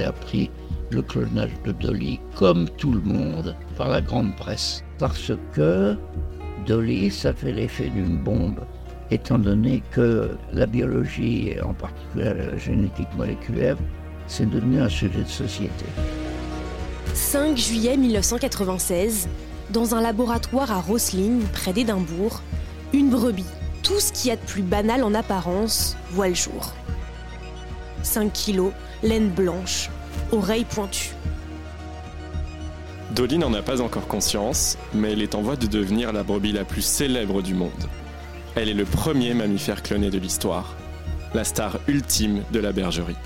j'ai appris le clonage de Dolly, comme tout le monde, par la grande presse. Parce que Dolly, ça fait l'effet d'une bombe, étant donné que la biologie, et en particulier la génétique moléculaire, c'est devenu un sujet de société. 5 juillet 1996, dans un laboratoire à Rosling, près d'Édimbourg, une brebis, tout ce qu'il y a de plus banal en apparence, voit le jour. 5 kilos, laine blanche, oreilles pointues. Dolly n'en a pas encore conscience, mais elle est en voie de devenir la brebis la plus célèbre du monde. Elle est le premier mammifère cloné de l'histoire, la star ultime de la bergerie.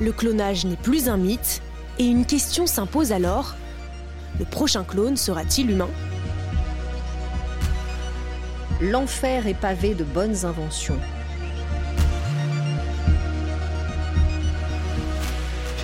Le clonage n'est plus un mythe, et une question s'impose alors. Le prochain clone sera-t-il humain? L'enfer est pavé de bonnes inventions.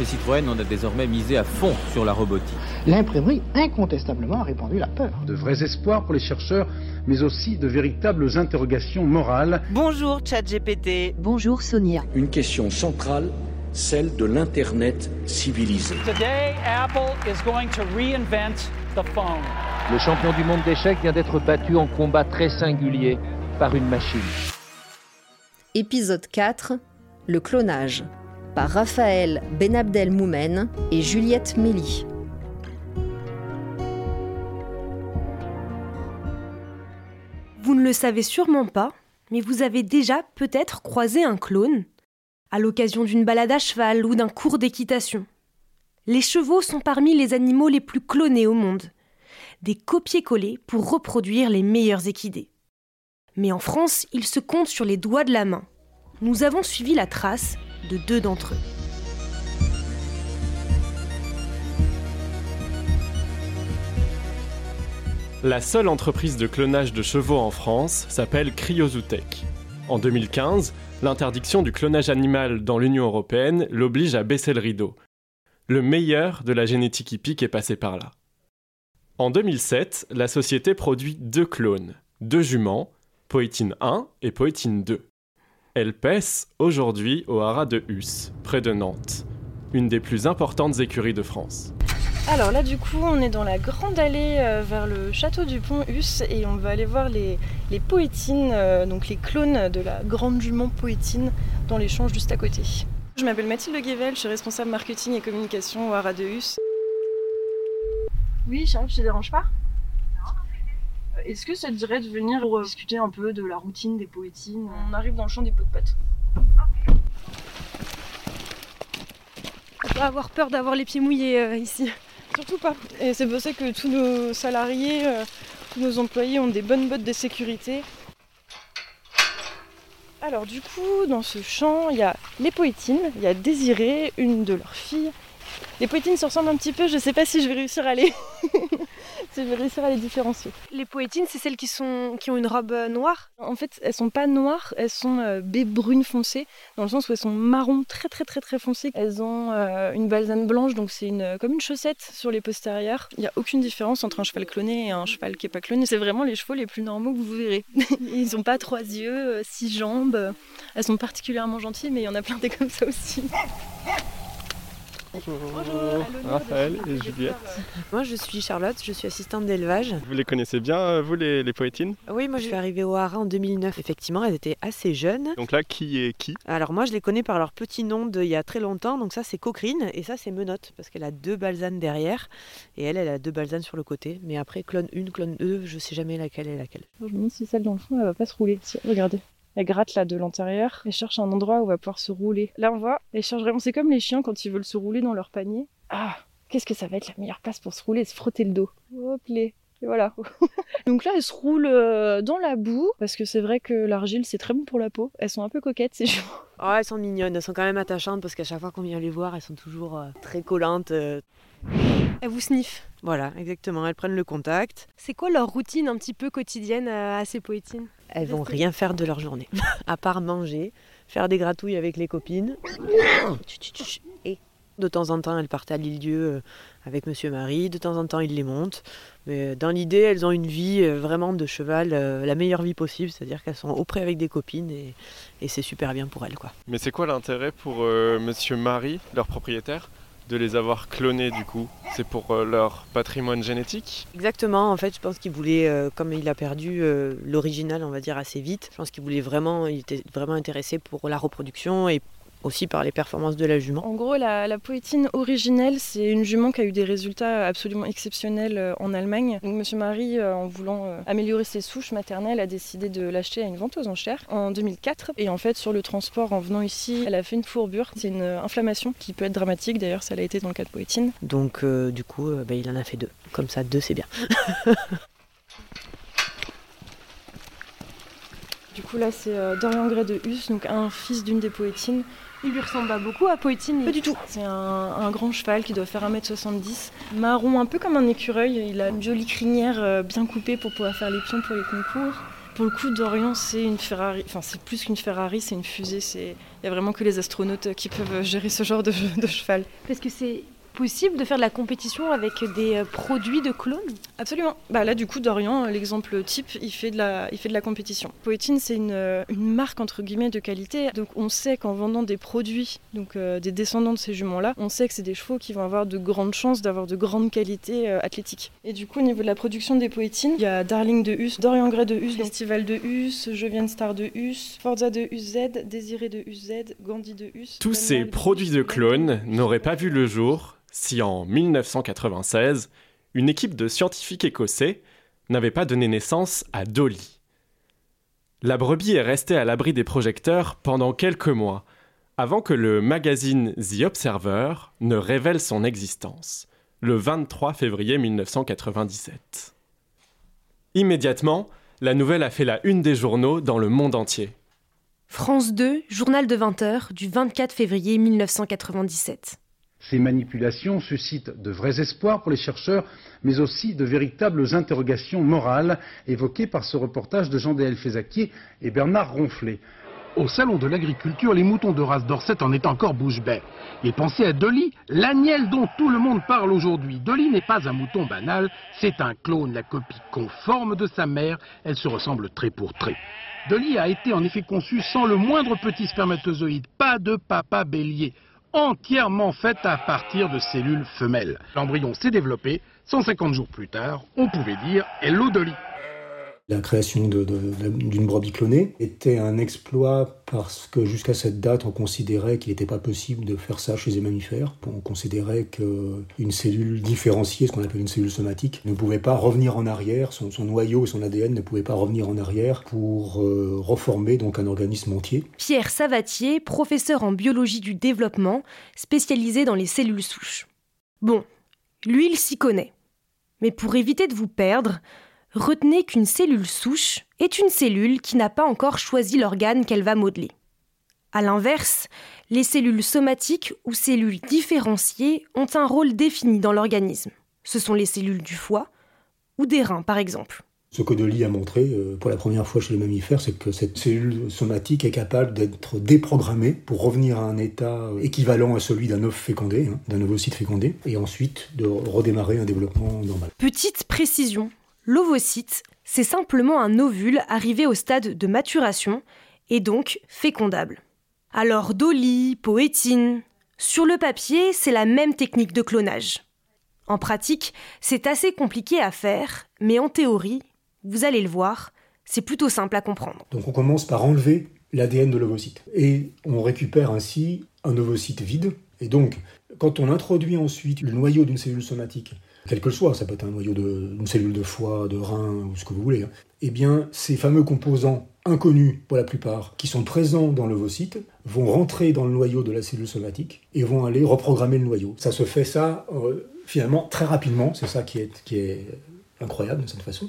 Chez Citroën, on a désormais misé à fond sur la robotique. L'imprimerie, incontestablement, a répandu la peur. De vrais espoirs pour les chercheurs, mais aussi de véritables interrogations morales. Bonjour ChatGPT. Bonjour Sonia. Une question centrale, celle de l'Internet civilisé. Today, Apple is going to reinvent the phone. Le champion du monde d'échecs vient d'être battu en combat très singulier par une machine. Épisode 4 Le clonage par Raphaël Benabdel Moumen et Juliette Méli. Vous ne le savez sûrement pas, mais vous avez déjà peut-être croisé un clone à l'occasion d'une balade à cheval ou d'un cours d'équitation. Les chevaux sont parmi les animaux les plus clonés au monde, des copier-coller pour reproduire les meilleurs équidés. Mais en France, ils se comptent sur les doigts de la main. Nous avons suivi la trace de deux d'entre eux. La seule entreprise de clonage de chevaux en France s'appelle Cryozootech. En 2015, l'interdiction du clonage animal dans l'Union européenne l'oblige à baisser le rideau. Le meilleur de la génétique hippique est passé par là. En 2007, la société produit deux clones, deux juments, Poétine 1 et Poétine 2. Elles paissent aujourd'hui au haras de Hus, près de Nantes, une des plus importantes écuries de France. Alors là du coup on est dans la grande allée euh, vers le château du pont Hus et on va aller voir les, les poétines, euh, donc les clones de la grande jument poétine dans l'échange juste à côté. Je m'appelle Mathilde Guével, je suis responsable marketing et communication au haras de Hus. Oui Charles, je te dérange pas? Est-ce que ça te dirait de venir pour discuter un peu de la routine des poétines On arrive dans le champ des pots de. Faut pas avoir peur d'avoir les pieds mouillés euh, ici. Surtout pas. Et c'est pour ça que tous nos salariés, euh, tous nos employés ont des bonnes bottes de sécurité. Alors du coup, dans ce champ, il y a les poétines, il y a Désirée, une de leurs filles. Les poétines se ressemblent un petit peu, je sais pas si je vais réussir à les, je vais réussir à les différencier. Les poétines, c'est celles qui, sont... qui ont une robe euh, noire? En fait, elles sont pas noires, elles sont euh, baies brunes foncées, dans le sens où elles sont marron très très très très foncées. Elles ont euh, une balsane blanche, donc c'est une, comme une chaussette sur les postérieurs. Il n'y a aucune différence entre un cheval cloné et un cheval qui est pas cloné. C'est vraiment les chevaux les plus normaux que vous verrez. Ils n'ont pas trois yeux, euh, six jambes. Elles sont particulièrement gentilles, mais il y en a plein des comme ça aussi. Bonjour, Raphaël et Juliette. Moi, je suis Charlotte, je suis assistante d'élevage. Vous les connaissez bien, euh, vous, les, les poétines? Oui, moi, je suis arrivée au Haras en 2009. Effectivement, elles étaient assez jeunes. Donc là, qui est qui? Alors, moi, je les connais par leur petit nom d'il y a très longtemps. Donc, ça, c'est Coquerine et ça, c'est Menotte, parce qu'elle a deux balsanes derrière et elle, elle a deux balsanes sur le côté. Mais après, clone 1, clone 2, je sais jamais laquelle est laquelle. Je me demande si celle dans le fond, elle va pas se rouler. Si, regardez. Elle gratte là de l'intérieur et cherche un endroit où elle va pouvoir se rouler. Là, on voit, elle cherche. C'est comme les chiens quand ils veulent se rouler dans leur panier. Ah, qu'est-ce que ça va être la meilleure place pour se rouler Se frotter le dos. Hop, les. Et voilà. Donc là, elles se roulent euh, dans la boue parce que c'est vrai que l'argile c'est très bon pour la peau. Elles sont un peu coquettes ces juments. Oh, elles sont mignonnes, elles sont quand même attachantes parce qu'à chaque fois qu'on vient les voir, elles sont toujours euh, très collantes. Euh. Elles vous sniffent. Voilà, exactement, elles prennent le contact. C'est quoi leur routine un petit peu quotidienne euh, à ces poétines Elles vont rien faire de leur journée, à part manger, faire des gratouilles avec les copines. Et de temps en temps, elles partent à l'île-dieu euh, avec Monsieur Marie. De temps en temps, ils les montent. Mais dans l'idée, elles ont une vie vraiment de cheval, la meilleure vie possible, c'est-à-dire qu'elles sont auprès avec des copines et, et c'est super bien pour elles. Quoi. Mais c'est quoi l'intérêt pour Monsieur Marie, leur propriétaire? De les avoir clonés du coup. C'est pour euh, leur patrimoine génétique. Exactement, en fait je pense qu'il voulait, euh, comme il a perdu euh, l'original on va dire assez vite, je pense qu'il voulait vraiment, il était vraiment intéressé pour la reproduction et aussi par les performances de la jument. En gros, la, la poétine originelle, c'est une jument qui a eu des résultats absolument exceptionnels euh, en Allemagne. Donc, Monsieur Marie, euh, en voulant euh, améliorer ses souches maternelles, a décidé de l'acheter à une vente aux enchères en 2004. Et en fait, sur le transport, en venant ici, elle a fait une fourbure. C'est une inflammation qui peut être dramatique. D'ailleurs, ça l'a été dans le cas de poétine. Donc, du coup, bah, il en a fait deux. Comme ça, deux, c'est bien. Du coup là c'est Dorian Gray de Hus, donc un fils d'une des poétines il lui ressemble pas beaucoup à Poétine Pas du tout. C'est un, grand cheval qui doit faire 1m70. Marron, un peu comme un écureuil. Il a une jolie crinière euh, bien coupée pour pouvoir faire les pions pour les concours. Pour le coup, Dorian, c'est une Ferrari. Enfin, c'est plus qu'une Ferrari, c'est une fusée. Il n'y a vraiment que les astronautes qui peuvent gérer ce genre de, de cheval. Parce que c'est possible de faire de la compétition avec des euh, produits de clones? Absolument. Bah là, du coup, Dorian, l'exemple type, il fait de la, il fait de la compétition. Poétine, c'est une, euh, une, marque entre guillemets de qualité. Donc, on sait qu'en vendant des produits, donc euh, des descendants de ces juments-là, on sait que c'est des chevaux qui vont avoir de grandes chances d'avoir de grandes qualités athlétiques. Et du coup, au niveau de la production des poétines, il y a Darling de Hus, Dorian Gray de Hus, Festival de Hus, Jovian Star de Hus, Forza de UZ, Désiré de UZ, Gandhi de Hus. Tous ces produits de clones n'auraient pas vu le jour si en 1996, une équipe de scientifiques écossais n'avait pas donné naissance à Dolly. La brebis est restée à l'abri des projecteurs pendant quelques mois, avant que le magazine The Observer ne révèle son existence, le 23 février 1997. Immédiatement, la nouvelle a fait la une des journaux dans le monde entier. France 2, journal de 20h du 24 février 1997. Ces manipulations suscitent de vrais espoirs pour les chercheurs, mais aussi de véritables interrogations morales évoquées par ce reportage de Jean-Déel Fézaquier et Bernard Ronflet. Au salon de l'agriculture, les moutons de race d'Orset en étaient encore bouche bée. Ils pensaient à Dolly, l'agnelle dont tout le monde parle aujourd'hui. Dolly n'est pas un mouton banal, c'est un clone, la copie conforme de sa mère. Elle se ressemble trait pour trait. Dolly a été en effet conçue sans le moindre petit spermatozoïde, pas de papa bélier entièrement faite à partir de cellules femelles. L'embryon s'est développé, 150 jours plus tard, on pouvait dire Hello Dolly. La création d'une brebis clonée était un exploit parce que jusqu'à cette date, on considérait qu'il n'était pas possible de faire ça chez les mammifères. On considérait qu'une cellule différenciée, ce qu'on appelle une cellule somatique, ne pouvait pas revenir en arrière, son, noyau et son ADN ne pouvaient pas revenir en arrière pour euh, reformer donc un organisme entier. Pierre Savatier, professeur en biologie du développement, spécialisé dans les cellules souches. Bon, lui, il s'y connaît. Mais pour éviter de vous perdre, retenez qu'une cellule souche est une cellule qui n'a pas encore choisi l'organe qu'elle va modeler. A l'inverse, les cellules somatiques ou cellules différenciées ont un rôle défini dans l'organisme. Ce sont les cellules du foie ou des reins, par exemple. Ce que Dolly a montré euh, pour la première fois chez les mammifères, c'est que cette cellule somatique est capable d'être déprogrammée pour revenir à un état euh, équivalent à celui d'un œuf fécondé, hein, d'un ovocyte fécondé, et ensuite de redémarrer un développement normal. Petite précision, L'ovocyte, c'est simplement un ovule arrivé au stade de maturation et donc fécondable. Alors Dolly, Poétine, sur le papier, c'est la même technique de clonage. En pratique, c'est assez compliqué à faire, mais en théorie, vous allez le voir, c'est plutôt simple à comprendre. Donc on commence par enlever l'ADN de l'ovocyte et on récupère ainsi un ovocyte vide. Et donc, quand on introduit ensuite le noyau d'une cellule somatique quel que soit, ça peut être un noyau d'une cellule de foie, de rein ou ce que vous voulez, hein. eh bien ces fameux composants inconnus pour la plupart, qui sont présents dans l'ovocyte, vont rentrer dans le noyau de la cellule somatique et vont aller reprogrammer le noyau. Ça se fait ça euh, finalement très rapidement, c'est ça qui est, incroyable de cette façon.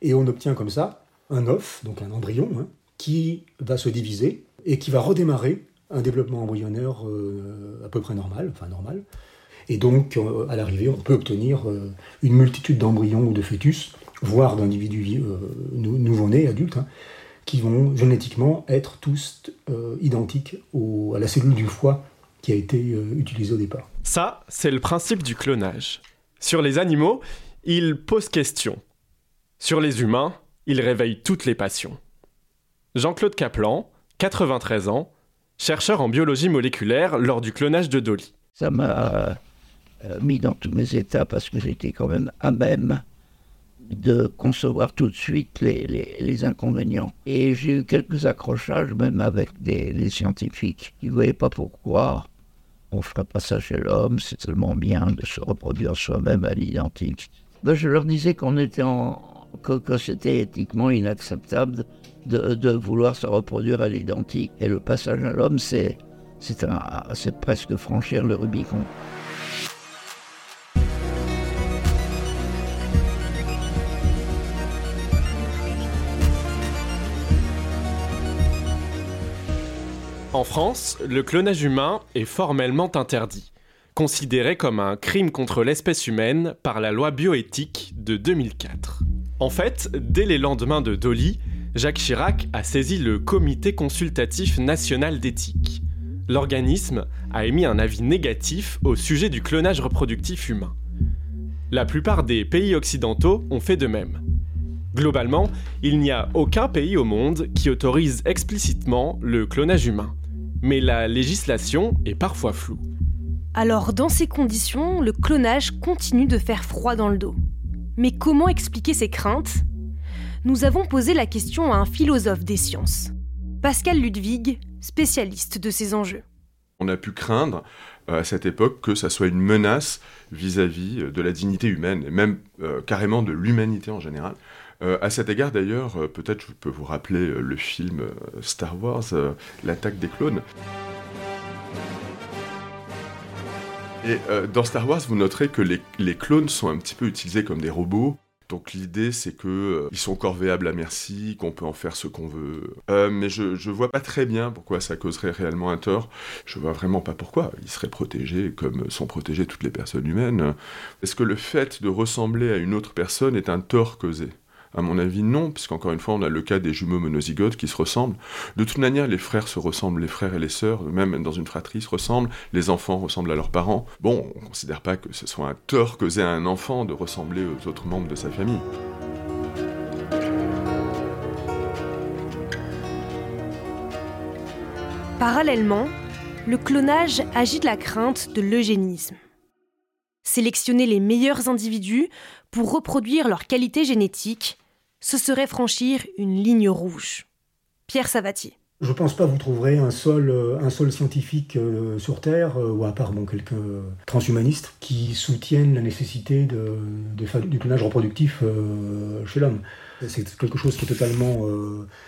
Et on obtient comme ça un œuf, donc un embryon, hein, qui va se diviser et qui va redémarrer un développement embryonnaire euh, à peu près normal, enfin normal, et donc, euh, à l'arrivée, on peut obtenir euh, une multitude d'embryons ou de fœtus, voire d'individus euh, nouveau-nés, adultes, hein, qui vont génétiquement être tous identiques à la cellule du foie qui a été utilisée au départ. Ça, c'est le principe du clonage. Sur les animaux, il pose question. Sur les humains, il réveille toutes les passions. Jean-Claude Kaplan, 93 ans, chercheur en biologie moléculaire lors du clonage de Dolly. Ça m'a mis dans tous mes états parce que j'étais quand même à même de concevoir tout de suite les, inconvénients. Et j'ai eu quelques accrochages même avec des, scientifiques qui ne voyaient pas pourquoi on ne ferait pas ça chez l'homme, c'est tellement bien de se reproduire soi-même à l'identique. Ben, je leur disais qu'on était en, que, c'était éthiquement inacceptable de, de, vouloir se reproduire à l'identique. Et le passage à l'homme, c'est, c'est presque franchir le Rubicon. En France, le clonage humain est formellement interdit, considéré comme un crime contre l'espèce humaine par la loi bioéthique de 2004. En fait, dès les lendemains de Dolly, Jacques Chirac a saisi le Comité consultatif national d'éthique. L'organisme a émis un avis négatif au sujet du clonage reproductif humain. La plupart des pays occidentaux ont fait de même. Globalement, il n'y a aucun pays au monde qui autorise explicitement le clonage humain mais la législation est parfois floue. Alors dans ces conditions, le clonage continue de faire froid dans le dos. Mais comment expliquer ces craintes? Nous avons posé la question à un philosophe des sciences, Pascal Ludwig, spécialiste de ces enjeux. On a pu craindre euh, à cette époque que ça soit une menace vis-à-vis de la dignité humaine et même euh, carrément de l'humanité en général. Euh, à cet égard, d'ailleurs, euh, peut-être je peux vous rappeler euh, le film Star Wars, l'attaque des clones. Et dans Star Wars, vous noterez que les, clones sont un petit peu utilisés comme des robots. Donc l'idée, c'est qu'ils ils sont corvéables à merci, qu'on peut en faire ce qu'on veut. mais je, ne vois pas très bien pourquoi ça causerait réellement un tort. Je vois vraiment pas pourquoi. Ils seraient protégés comme sont protégées toutes les personnes humaines. Est-ce que le fait de ressembler à une autre personne est un tort causé? À mon avis, non, puisqu'encore une fois, on a le cas des jumeaux monozygotes qui se ressemblent. De toute manière, les frères se ressemblent, les frères et les sœurs, même dans une fratrie, se ressemblent, les enfants ressemblent à leurs parents. Bon, on ne considère pas que ce soit un tort causé à un enfant de ressembler aux autres membres de sa famille. Parallèlement, le clonage agite la crainte de l'eugénisme. Sélectionner les meilleurs individus pour reproduire leur qualité génétique ce serait franchir une ligne rouge. Pierre Savatier. Je ne pense pas que vous trouverez un seul, euh, un scientifique euh, sur Terre, euh, ou à part bon, quelques transhumanistes, qui soutiennent la nécessité de, du clonage reproductif chez l'homme. C'est quelque chose qui est totalement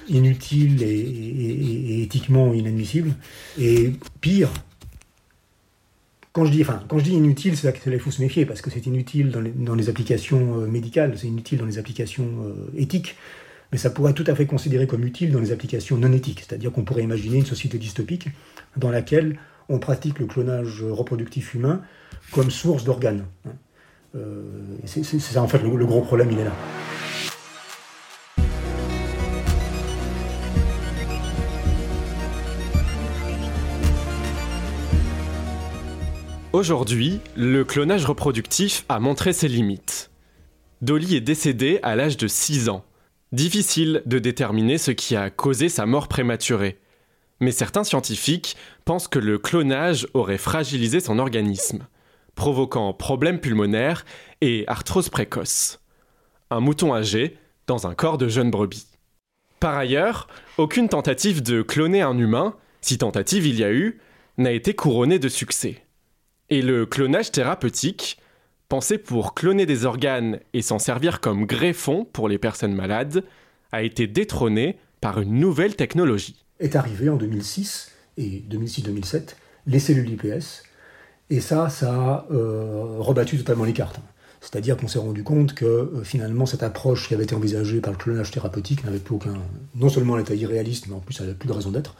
inutile et, éthiquement inadmissible. Et pire, quand je dis, enfin, quand inutile, c'est là qu'il faut se méfier, parce que c'est inutile dans les, applications euh, médicales, c'est inutile dans les applications euh, éthiques, mais ça pourrait tout à fait considéré comme utile dans les applications non éthiques. C'est-à-dire qu'on pourrait imaginer une société dystopique dans laquelle on pratique le clonage reproductif humain comme source d'organes. Hein. Euh, c'est ça, en fait, le gros problème, il est là. Aujourd'hui, le clonage reproductif a montré ses limites. Dolly est décédée à l'âge de 6 ans. Difficile de déterminer ce qui a causé sa mort prématurée. Mais certains scientifiques pensent que le clonage aurait fragilisé son organisme, provoquant problèmes pulmonaires et arthrose précoce. Un mouton âgé dans un corps de jeune brebis. Par ailleurs, aucune tentative de cloner un humain, si tentative il y a eu, n'a été couronnée de succès. Et le clonage thérapeutique, pensé pour cloner des organes et s'en servir comme greffon pour les personnes malades, a été détrôné par une nouvelle technologie. Est arrivé en 2006 et 2006-2007 les cellules IPS, et ça, ça a euh, rebattu totalement les cartes. C'est-à-dire qu'on s'est rendu compte que euh, finalement cette approche qui avait été envisagée par le clonage thérapeutique n'avait plus aucun. Non seulement elle était irréaliste, mais en plus elle n'avait plus de raison d'être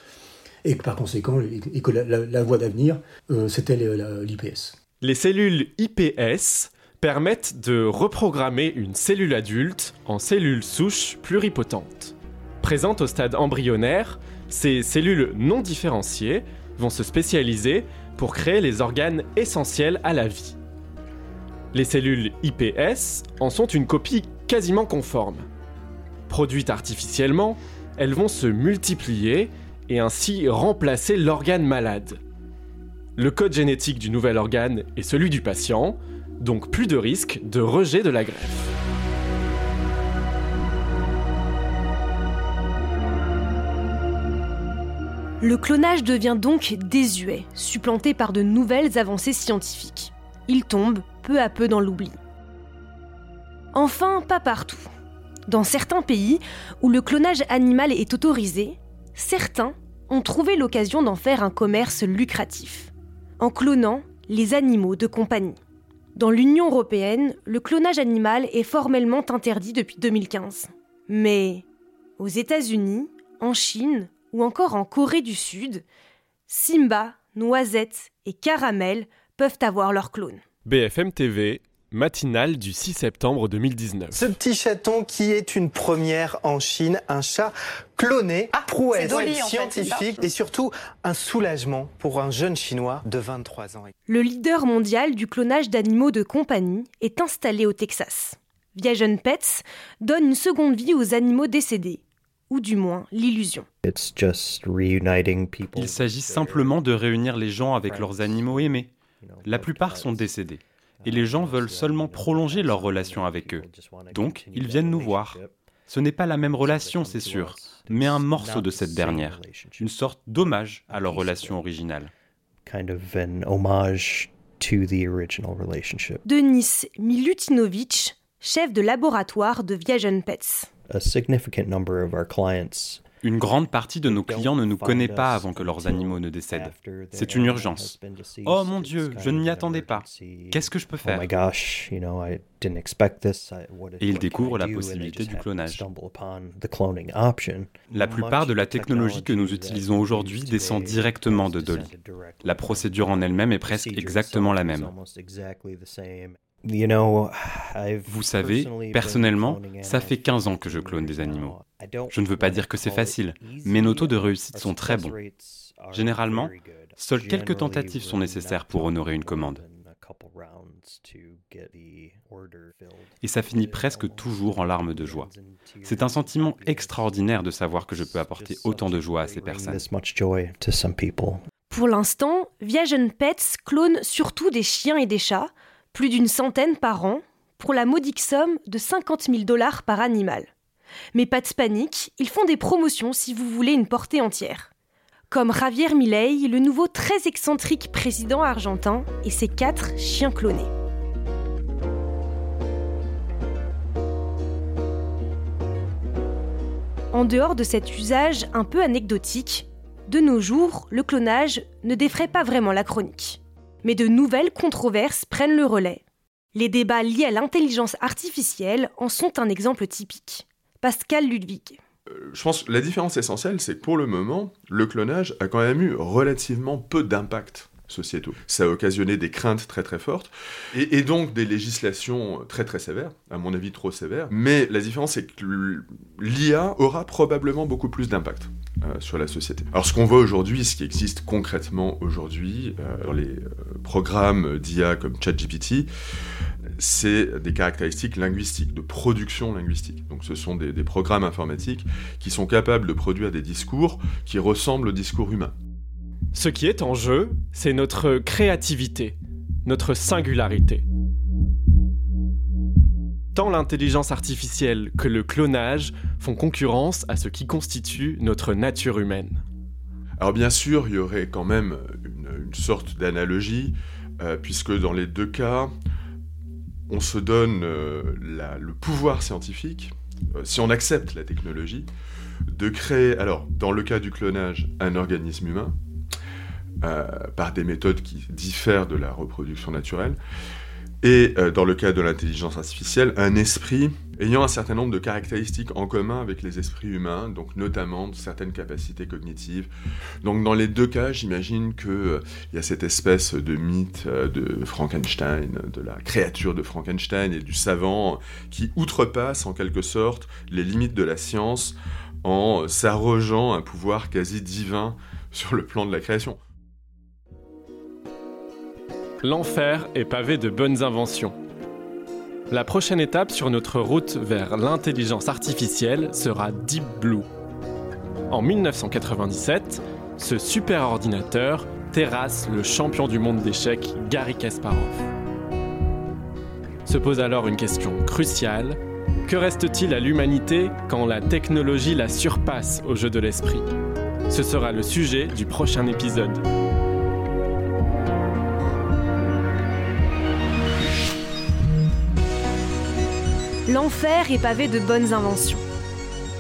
et que par conséquent, la, voie d'avenir, euh, c'était l'IPS. Les cellules IPS permettent de reprogrammer une cellule adulte en cellule souche pluripotente. Présentes au stade embryonnaire, ces cellules non différenciées vont se spécialiser pour créer les organes essentiels à la vie. Les cellules IPS en sont une copie quasiment conforme. Produites artificiellement, elles vont se multiplier et ainsi remplacer l'organe malade. Le code génétique du nouvel organe est celui du patient, donc plus de risque de rejet de la greffe. Le clonage devient donc désuet, supplanté par de nouvelles avancées scientifiques. Il tombe peu à peu dans l'oubli. Enfin, pas partout. Dans certains pays où le clonage animal est autorisé, certains ont trouvé l'occasion d'en faire un commerce lucratif, en clonant les animaux de compagnie. Dans l'Union européenne, le clonage animal est formellement interdit depuis 2015. Mais aux États-Unis, en Chine ou encore en Corée du Sud, Simba, Noisette et Caramel peuvent avoir leur clone. BFM TV, matinale du 6 septembre 2019. Ce petit chaton qui est une première en Chine, un chat cloné, ah, prouesse Dolly, scientifique et surtout un soulagement pour un jeune chinois de 23 ans. Le leader mondial du clonage d'animaux de compagnie est installé au Texas. Viagen Pets donne une seconde vie aux animaux décédés, ou du moins l'illusion. Il s'agit simplement de réunir les gens avec leurs animaux aimés. La plupart sont décédés et les gens veulent seulement prolonger leur relation avec eux. Donc, ils viennent nous voir. Ce n'est pas la même relation, c'est sûr, mais un morceau de cette dernière, une sorte d'hommage à leur relation originale. Denis Milutinovic, chef de laboratoire de Viagen Pets. Une grande partie de nos clients ne nous connaît pas avant que leurs animaux ne décèdent. C'est une urgence. Oh mon Dieu, je ne m'y attendais pas. Qu'est-ce que je peux faire? Et ils découvrent la possibilité du clonage. La plupart de la technologie que nous utilisons aujourd'hui descend directement de Dolly. La procédure en elle-même est presque exactement la même. Vous savez, personnellement, ça fait 15 ans que je clone des animaux. Je ne veux pas dire que c'est facile, mais nos taux de réussite sont très bons. Généralement, seules quelques tentatives sont nécessaires pour honorer une commande. Et ça finit presque toujours en larmes de joie. C'est un sentiment extraordinaire de savoir que je peux apporter autant de joie à ces personnes. Pour l'instant, Viagen Pets clone surtout des chiens et des chats, plus d'une centaine par an, pour la modique somme de 50 000 dollars par animal. Mais pas de panique, ils font des promotions si vous voulez une portée entière. Comme Javier Milei, le nouveau très excentrique président argentin et ses quatre chiens clonés. En dehors de cet usage un peu anecdotique, de nos jours, le clonage ne défraie pas vraiment la chronique mais de nouvelles controverses prennent le relais. Les débats liés à l'intelligence artificielle en sont un exemple typique. Pascal Ludwig. Euh, je pense que la différence essentielle, c'est que pour le moment, le clonage a quand même eu relativement peu d'impact sociétaux. Ça a occasionné des craintes très très fortes et, donc des législations très très sévères, à mon avis trop sévères. Mais la différence, c'est que l'IA aura probablement beaucoup plus d'impact euh, sur la société. Alors ce qu'on voit aujourd'hui, ce qui existe concrètement aujourd'hui euh, dans les euh, programmes d'IA comme ChatGPT, c'est des caractéristiques linguistiques, de production linguistique. Donc ce sont des programmes informatiques qui sont capables de produire des discours qui ressemblent au discours humain. Ce qui est en jeu, c'est notre créativité, notre singularité. Tant l'intelligence artificielle que le clonage font concurrence à ce qui constitue notre nature humaine. Alors bien sûr, il y aurait quand même une, sorte d'analogie, euh, puisque dans les deux cas, on se donne euh, le pouvoir scientifique, euh, si on accepte la technologie, de créer, alors dans le cas du clonage, un organisme humain, par des méthodes qui diffèrent de la reproduction naturelle. Et euh, dans le cas de l'intelligence artificielle, un esprit ayant un certain nombre de caractéristiques en commun avec les esprits humains, donc notamment certaines capacités cognitives. Donc dans les deux cas, j'imagine qu'il euh, y a cette espèce de mythe de Frankenstein, de la créature de Frankenstein et du savant qui outrepasse en quelque sorte les limites de la science en s'arrogeant un pouvoir quasi divin sur le plan de la création. L'enfer est pavé de bonnes inventions. La prochaine étape sur notre route vers l'intelligence artificielle sera Deep Blue. En 1997, ce super ordinateur terrasse le champion du monde d'échecs Gary Kasparov. Se pose alors une question cruciale. Que reste-t-il à l'humanité quand la technologie la surpasse au jeu de l'esprit? Ce sera le sujet du prochain épisode. L'enfer est pavé de bonnes inventions.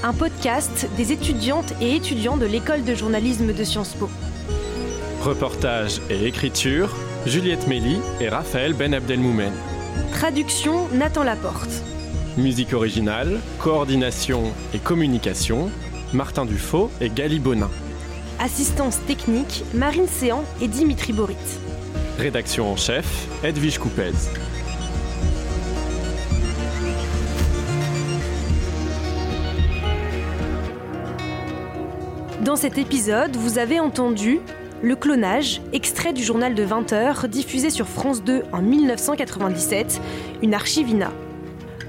Un podcast des étudiantes et étudiants de l'école de journalisme de Sciences Po. Reportage et écriture, Juliette Méli et Raphaël Ben Abdelmoumen. Traduction Nathan Laporte. Musique originale, coordination et communication, Martin Dufaux et Gali Bonin. Assistance technique, Marine Séan et Dimitri Borit. Rédaction en chef, Edwige Coupez. Dans cet épisode, vous avez entendu Le clonage, extrait du journal de 20h diffusé sur France 2 en 1997, une archivina.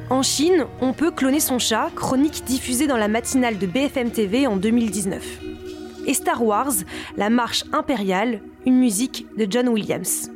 En Chine, on peut cloner son chat, chronique diffusée dans la matinale de BFM TV en 2019. Et Star Wars, la marche impériale, une musique de John Williams.